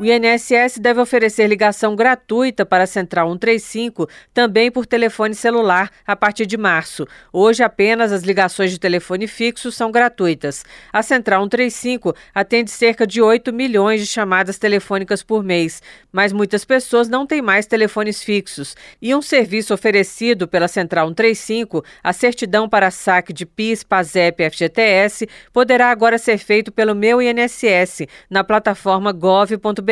O INSS deve oferecer ligação gratuita para a Central 135 também por telefone celular a partir de março. Hoje, apenas as ligações de telefone fixo são gratuitas. A Central 135 atende cerca de 8 milhões de chamadas telefônicas por mês, mas muitas pessoas não têm mais telefones fixos. E um serviço oferecido pela Central 135, a certidão para saque de PIS, PASEP e FGTS, poderá agora ser feito pelo meu INSS na plataforma gov.br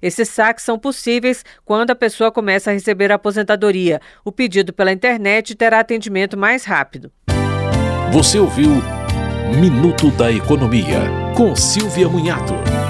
esses saques são possíveis quando a pessoa começa a receber a aposentadoria. O pedido pela internet terá atendimento mais rápido. Você ouviu Minuto da Economia, com Silvia Munhato.